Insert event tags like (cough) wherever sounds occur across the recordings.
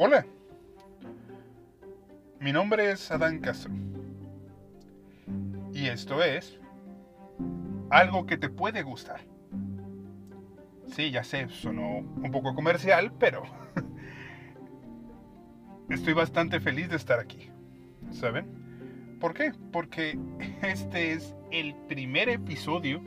Hola, mi nombre es Adán Castro y esto es algo que te puede gustar. Sí, ya sé, sonó un poco comercial, pero (laughs) estoy bastante feliz de estar aquí. ¿Saben? ¿Por qué? Porque este es el primer episodio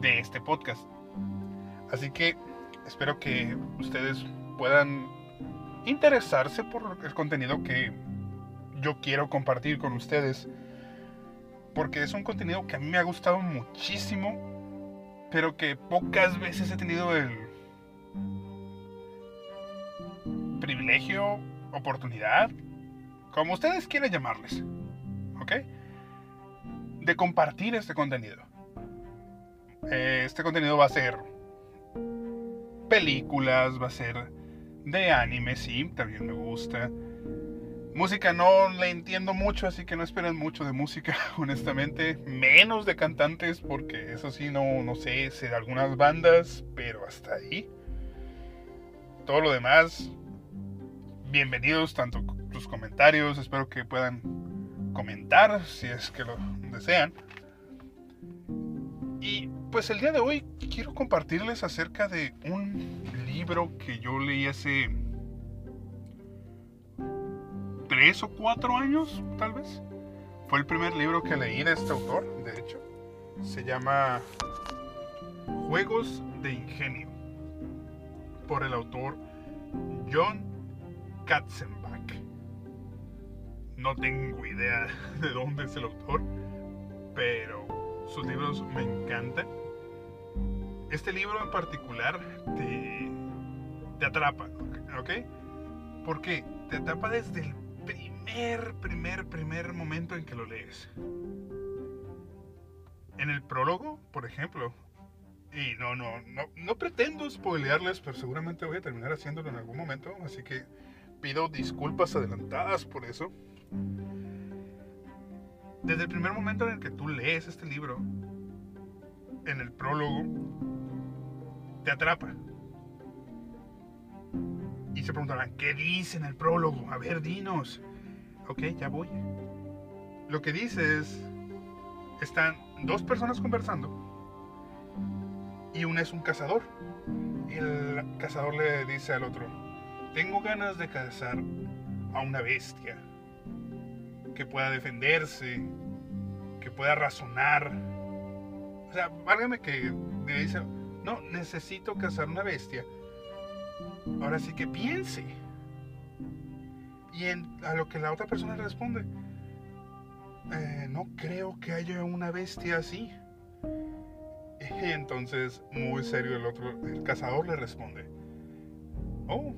de este podcast. Así que espero que ustedes puedan interesarse por el contenido que yo quiero compartir con ustedes. Porque es un contenido que a mí me ha gustado muchísimo, pero que pocas veces he tenido el privilegio, oportunidad, como ustedes quieran llamarles, ¿ok? De compartir este contenido. Eh, este contenido va a ser películas, va a ser de anime, sí, también me gusta. Música no le entiendo mucho, así que no esperen mucho de música, (laughs) honestamente. Menos de cantantes, porque eso sí, no, no sé, sé de algunas bandas, pero hasta ahí. Todo lo demás, bienvenidos tanto tus comentarios, espero que puedan comentar si es que lo desean. Y pues el día de hoy quiero compartirles acerca de un libro que yo leí hace tres o cuatro años, tal vez. Fue el primer libro que leí de este autor, de hecho. Se llama Juegos de Ingenio, por el autor John Katzenbach. No tengo idea (laughs) de dónde es el autor, pero sus libros me encantan. Este libro en particular te, te atrapa, ¿ok? ¿Por qué? Te atrapa desde el primer, primer, primer momento en que lo lees. En el prólogo, por ejemplo, y no, no, no, no pretendo spoilearles, pero seguramente voy a terminar haciéndolo en algún momento, así que pido disculpas adelantadas por eso. Desde el primer momento en el que tú lees este libro, en el prólogo, te atrapa. Y se preguntarán, ¿qué dice en el prólogo? A ver, dinos. Ok, ya voy. Lo que dice es, están dos personas conversando y uno es un cazador. Y el cazador le dice al otro, tengo ganas de cazar a una bestia que pueda defenderse, que pueda razonar. O sea, válgame que le dice, no, necesito cazar una bestia. Ahora sí que piense. Y a lo que la otra persona responde, eh, no creo que haya una bestia así. Y (laughs) entonces, muy serio, el otro, el cazador le responde, oh,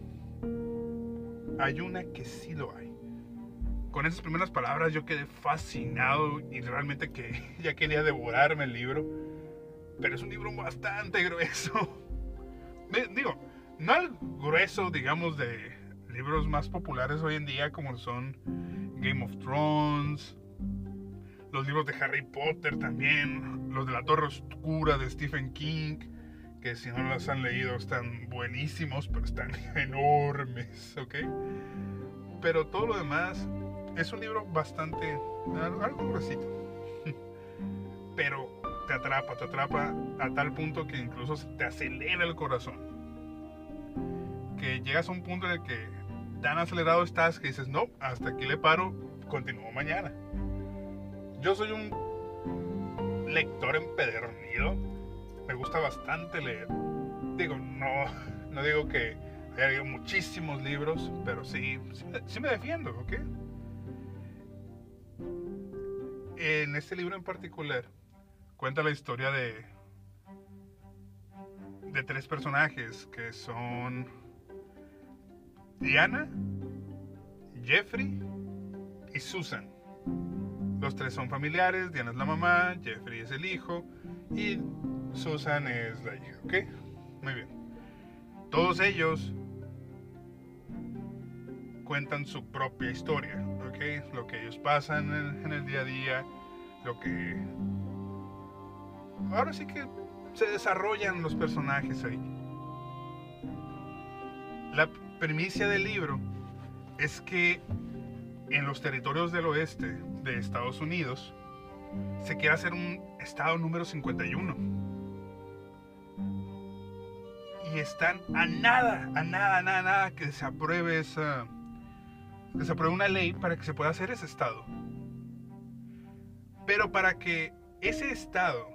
hay una que sí lo hay. Con esas primeras palabras yo quedé fascinado y realmente que (laughs) ya quería devorarme el libro. Pero es un libro bastante grueso. (laughs) Digo, no el grueso, digamos, de libros más populares hoy en día como son Game of Thrones, los libros de Harry Potter también, los de la Torre Oscura de Stephen King, que si no los han leído están buenísimos, pero están (laughs) enormes, ¿ok? Pero todo lo demás es un libro bastante, algo gruesito, (laughs) pero te atrapa, te atrapa a tal punto que incluso te acelera el corazón. Llegas a un punto en el que tan acelerado estás que dices, no, hasta aquí le paro, continúo mañana. Yo soy un lector empedernido, me gusta bastante leer. Digo, no, no digo que haya leído muchísimos libros, pero sí, sí, me defiendo, ¿ok? En este libro en particular cuenta la historia de de tres personajes que son Diana, Jeffrey y Susan. Los tres son familiares, Diana es la mamá, Jeffrey es el hijo y Susan es la hija, ¿ok? Muy bien. Todos ellos cuentan su propia historia, ¿ok? Lo que ellos pasan en, el día a día, lo que... Ahora sí que se desarrollan los personajes ahí. La primicia del libro es que en los territorios del oeste de Estados Unidos se quiere hacer un estado número 51. Y están a nada, a nada, a nada, nada que se apruebe esa que se apruebe una ley para que se pueda hacer ese estado. Pero para que ese estado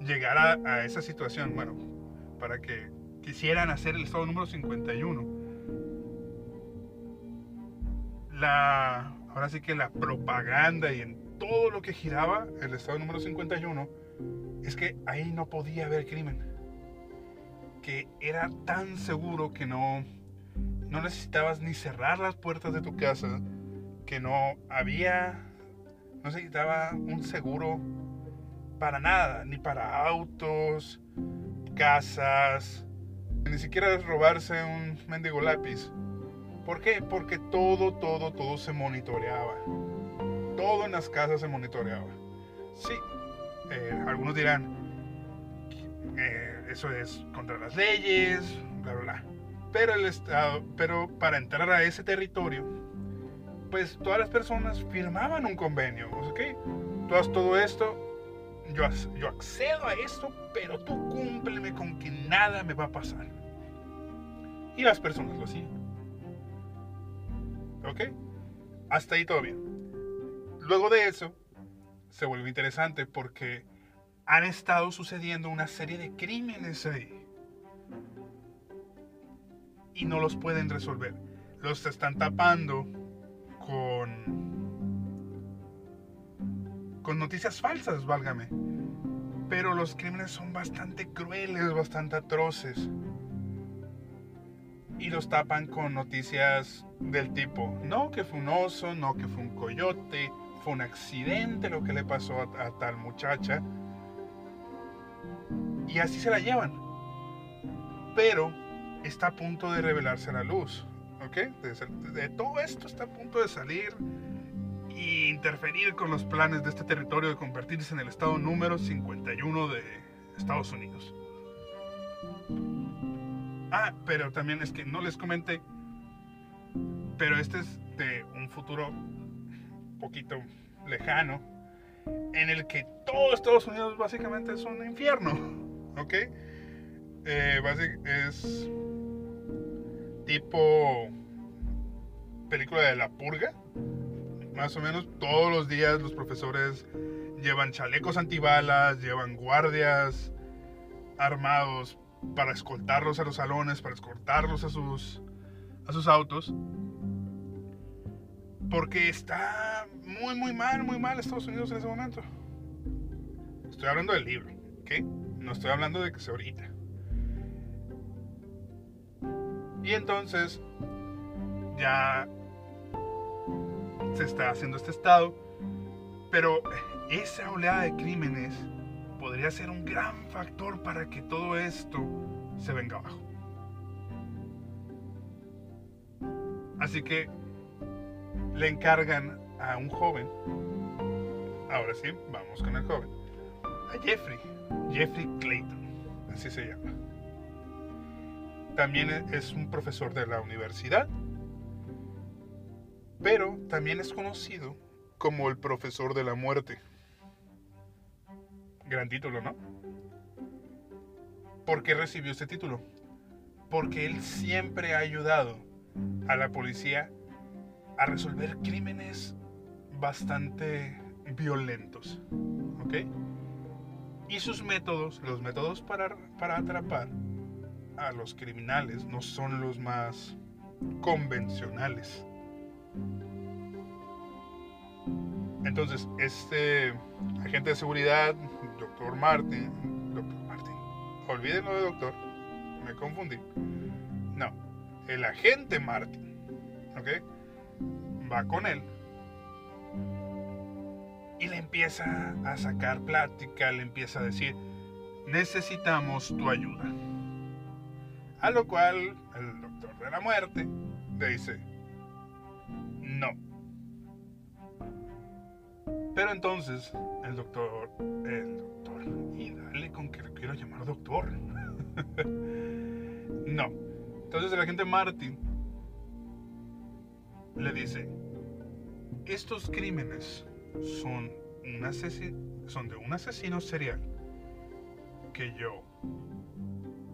llegara a esa situación, bueno, para que quisieran hacer el estado número 51, la, ahora sí que la propaganda y en todo lo que giraba el estado número 51 es que ahí no podía haber crimen. Que era tan seguro que no, no necesitabas ni cerrar las puertas de tu casa, que no había, no necesitaba un seguro para nada, ni para autos, casas, ni siquiera robarse un mendigo lápiz. ¿Por qué? Porque todo, todo, todo se monitoreaba. Todo en las casas se monitoreaba. Sí, eh, algunos dirán, eh, eso es contra las leyes, bla, bla, bla. Pero, el Estado, pero para entrar a ese territorio, pues todas las personas firmaban un convenio. ¿Ok? Tú haces todo esto, yo, yo accedo a esto, pero tú cúmpleme con que nada me va a pasar. Y las personas lo hacían. ¿Ok? Hasta ahí todo bien. Luego de eso, se vuelve interesante porque han estado sucediendo una serie de crímenes ahí. Y no los pueden resolver. Los están tapando con con noticias falsas, válgame. Pero los crímenes son bastante crueles, bastante atroces. Y los tapan con noticias del tipo, no que fue un oso, no que fue un coyote, fue un accidente lo que le pasó a, tal muchacha. Y así se la llevan. Pero está a punto de revelarse la luz. ¿Ok? de todo esto está a punto de salir y interferir con los planes de este territorio de convertirse en el estado número 51 de Estados Unidos. Ah, pero también es que no les comenté, pero este es de un futuro poquito lejano, en el que todo Estados Unidos básicamente es un infierno, (laughs) ¿ok? Eh, es tipo película de la purga, más o menos todos los días los profesores llevan chalecos antibalas, llevan guardias armados para escoltarlos a los salones, para escoltarlos a sus, a sus autos. Porque está muy, muy mal, muy mal Estados Unidos en ese momento. Estoy hablando del libro, ¿ok? No estoy hablando de que sea ahorita. Y entonces, ya se está haciendo este estado, pero esa oleada de crímenes podría ser un gran factor para que todo esto se venga abajo. Así que le encargan a un joven, ahora sí, vamos con el joven, a Jeffrey, Jeffrey Clayton, así se llama. También es un profesor de la universidad pero también es conocido como el profesor de la muerte. Gran título, ¿no? ¿Por qué recibió este título? Porque él siempre ha ayudado a la policía a resolver crímenes bastante violentos. ¿Ok? Y sus métodos, los métodos para, para atrapar a los criminales no son los más convencionales. Entonces, este agente de seguridad, doctor Martin, doctor Martin, olvídenlo de doctor, me confundí. No, el agente Martin, ¿ok? Va con él y le empieza a sacar plática, le empieza a decir, necesitamos tu ayuda. A lo cual el doctor de la muerte le dice, Entonces el doctor, el doctor, y dale con que lo quiero llamar doctor. (laughs) no. Entonces el agente Martin le dice, estos crímenes son, un son de un asesino serial que yo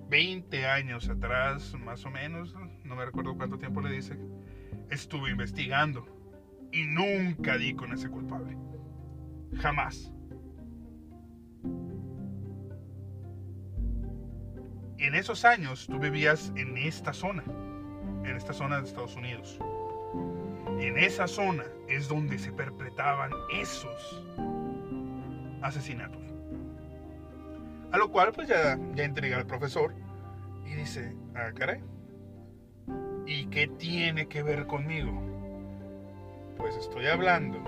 20 años atrás, más o menos, no me recuerdo cuánto tiempo le dice, estuve investigando y nunca di con ese culpable. Jamás. En esos años tú vivías en esta zona, en esta zona de Estados Unidos. En esa zona es donde se perpetraban esos asesinatos. A lo cual pues ya, ya entrega al profesor y dice, ah, caray, ¿y qué tiene que ver conmigo? Pues estoy hablando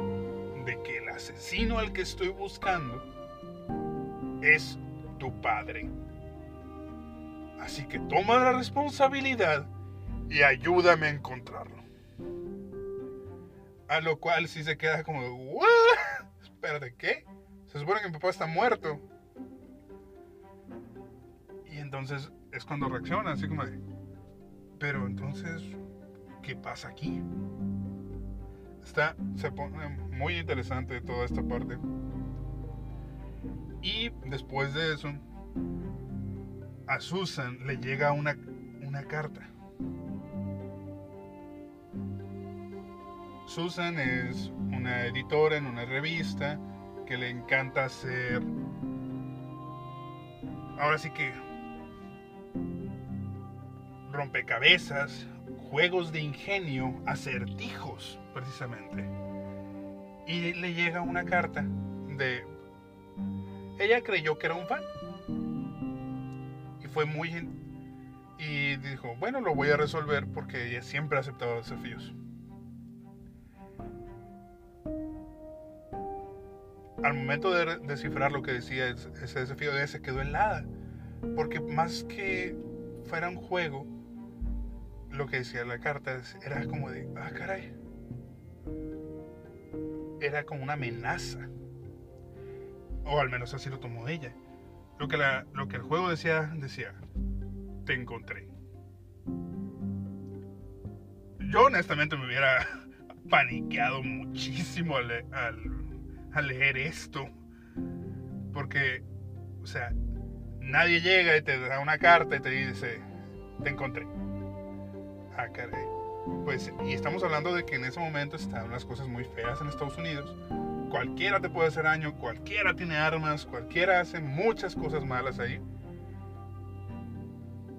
de que asesino al que estoy buscando es tu padre. Así que toma la responsabilidad y ayúdame a encontrarlo. A lo cual sí se queda como, ¿what? Espérate, ¿qué? Se supone que mi papá está muerto. Y entonces es cuando reacciona, así como de, pero entonces, ¿qué pasa aquí? Está, se pone muy interesante toda esta parte. Y después de eso, a Susan le llega una, una carta. Susan es una editora en una revista que le encanta hacer... Ahora sí que rompecabezas, juegos de ingenio, acertijos, precisamente. Y le llega una carta de... Ella creyó que era un fan. Y fue muy... Y dijo, bueno, lo voy a resolver porque ella siempre ha aceptado desafíos. Al momento de descifrar lo que decía ese desafío, ella se quedó helada. Porque más que fuera un juego, lo que decía la carta era como de, ah, caray. Era como una amenaza. O al menos así lo tomó ella. Lo que, lo que el juego decía, decía, te encontré. Yo honestamente me hubiera (laughs) paniqueado muchísimo al, al leer esto. Porque, o sea, nadie llega y te da una carta y te dice, te encontré. Ah, pues, y estamos hablando de que en ese momento están las cosas muy feas en Estados Unidos. Cualquiera te puede hacer daño, cualquiera tiene armas, cualquiera hace muchas cosas malas ahí.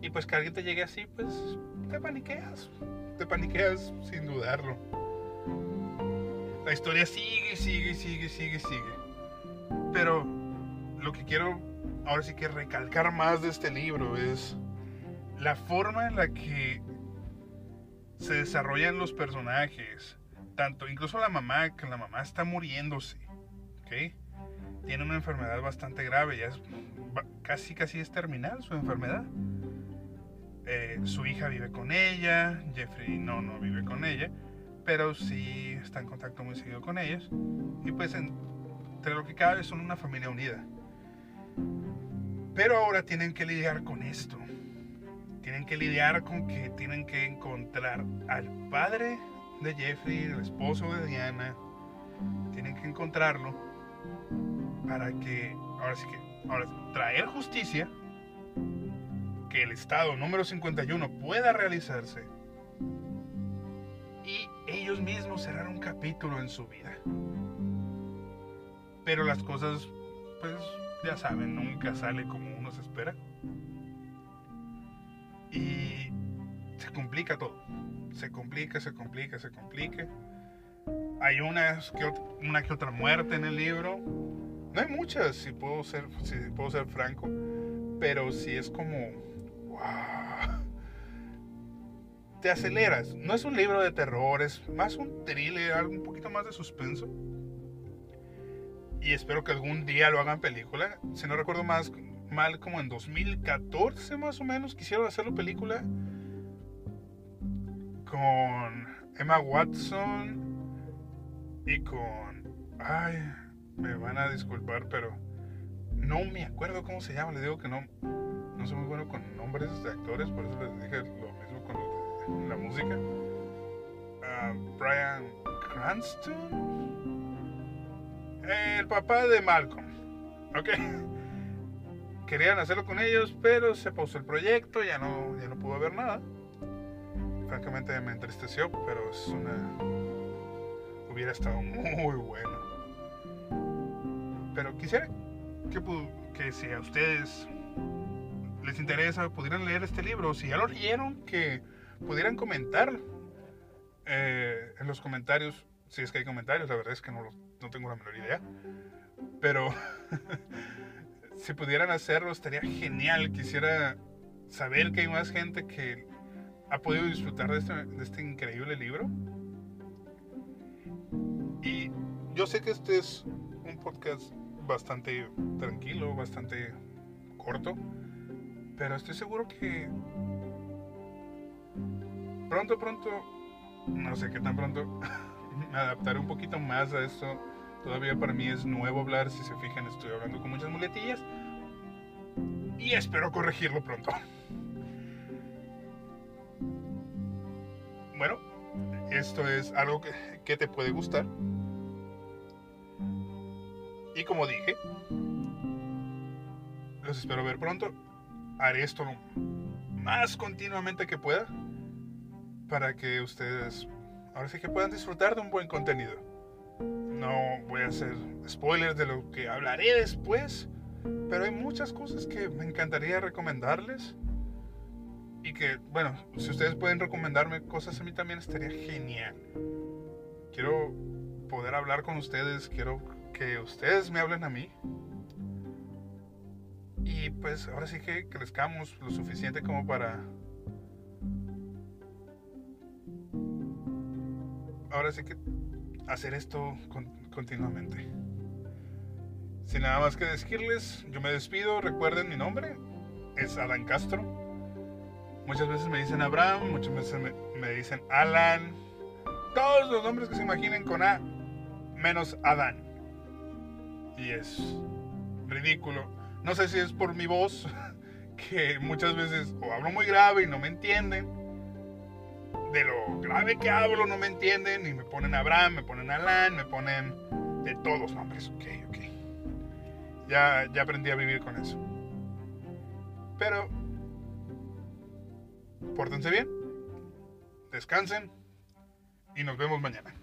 Y pues que alguien te llegue así, pues te paniqueas. Te paniqueas sin dudarlo. La historia sigue, sigue, sigue, sigue, sigue. Pero lo que quiero ahora sí que recalcar más de este libro es la forma en la que se desarrollan los personajes. Tanto, incluso la mamá, que la mamá está muriéndose. ¿Ok? Tiene una enfermedad bastante grave, ya es casi casi es terminal su enfermedad. Eh, su hija vive con ella, Jeffrey no, no vive con ella, pero sí está en contacto muy seguido con ellos. Y pues entre lo que cabe son una familia unida. Pero ahora tienen que lidiar con esto tienen que lidiar con que tienen que encontrar al padre de Jeffrey, el esposo de Diana, tienen que encontrarlo para que, ahora sí que, ahora traer justicia, que el Estado número 51 pueda realizarse y ellos mismos cerrar un capítulo en su vida. Pero las cosas, pues ya saben, nunca sale como uno se espera. Complica todo. Se complica, se complica, se complica. Hay unas que una que otra muerte en el libro. No hay muchas, si puedo ser, si puedo ser franco. Pero si es como. ¡Wow! Te aceleras. No es un libro de terror, es más un thriller, algo un poquito más de suspenso. Y espero que algún día lo hagan película. Si no recuerdo más, mal como en 2014 más o menos quisieron hacerlo película con Emma Watson y con ay me van a disculpar pero no me acuerdo cómo se llama les digo que no no soy muy bueno con nombres de actores por eso les dije lo mismo la música. Ah, Brian Cranston. El papá de Malcolm. Ok. (laughs) Querían hacerlo con ellos, pero se pausó el proyecto, ya no, ya no pudo ver nada. Francamente me entristeció, pero es una. Hubiera estado muy bueno. Pero quisiera que, que si a ustedes les interesa, pudieran leer este libro. Si ya lo leyeron, que pudieran comentar eh, en los comentarios. Si es que hay comentarios, la verdad es que no, no tengo la menor idea. Pero (laughs) si pudieran hacerlo, estaría genial. Quisiera saber que hay más gente que ha podido disfrutar de este, increíble libro. Y yo sé que este es un podcast bastante tranquilo, bastante corto, pero estoy seguro que pronto, pronto, no sé qué tan pronto, (laughs) me adaptaré un poquito más a esto. Todavía para mí es nuevo hablar, si se fijan estoy hablando con muchas muletillas y espero corregirlo pronto. Bueno, esto es algo que, te puede gustar. Y como dije, los espero ver pronto. Haré esto más continuamente que pueda para que ustedes ahora sí que puedan disfrutar de un buen contenido. No voy a hacer spoilers de lo que hablaré después, pero hay muchas cosas que me encantaría recomendarles. Y que, bueno, si ustedes pueden recomendarme cosas a mí también estaría genial. Quiero poder hablar con ustedes, quiero que ustedes me hablen a mí. Y pues ahora sí que crezcamos lo suficiente como para... Ahora sí que hacer esto continuamente. Sin nada más que decirles, yo me despido. Recuerden mi nombre, es Alan Castro. Muchas veces me dicen Abraham, muchas veces me, dicen Alan. Todos los nombres que se imaginen con A, menos Adán y es ridículo. No sé si es por mi voz, (laughs) que muchas veces o hablo muy grave y no me entienden. De lo grave que hablo no me entienden y me ponen Abraham, me ponen Alan, me ponen de todos nombres. Ok, ok. Ya, ya aprendí a vivir con eso. Pero, pórtense bien, descansen y nos vemos mañana.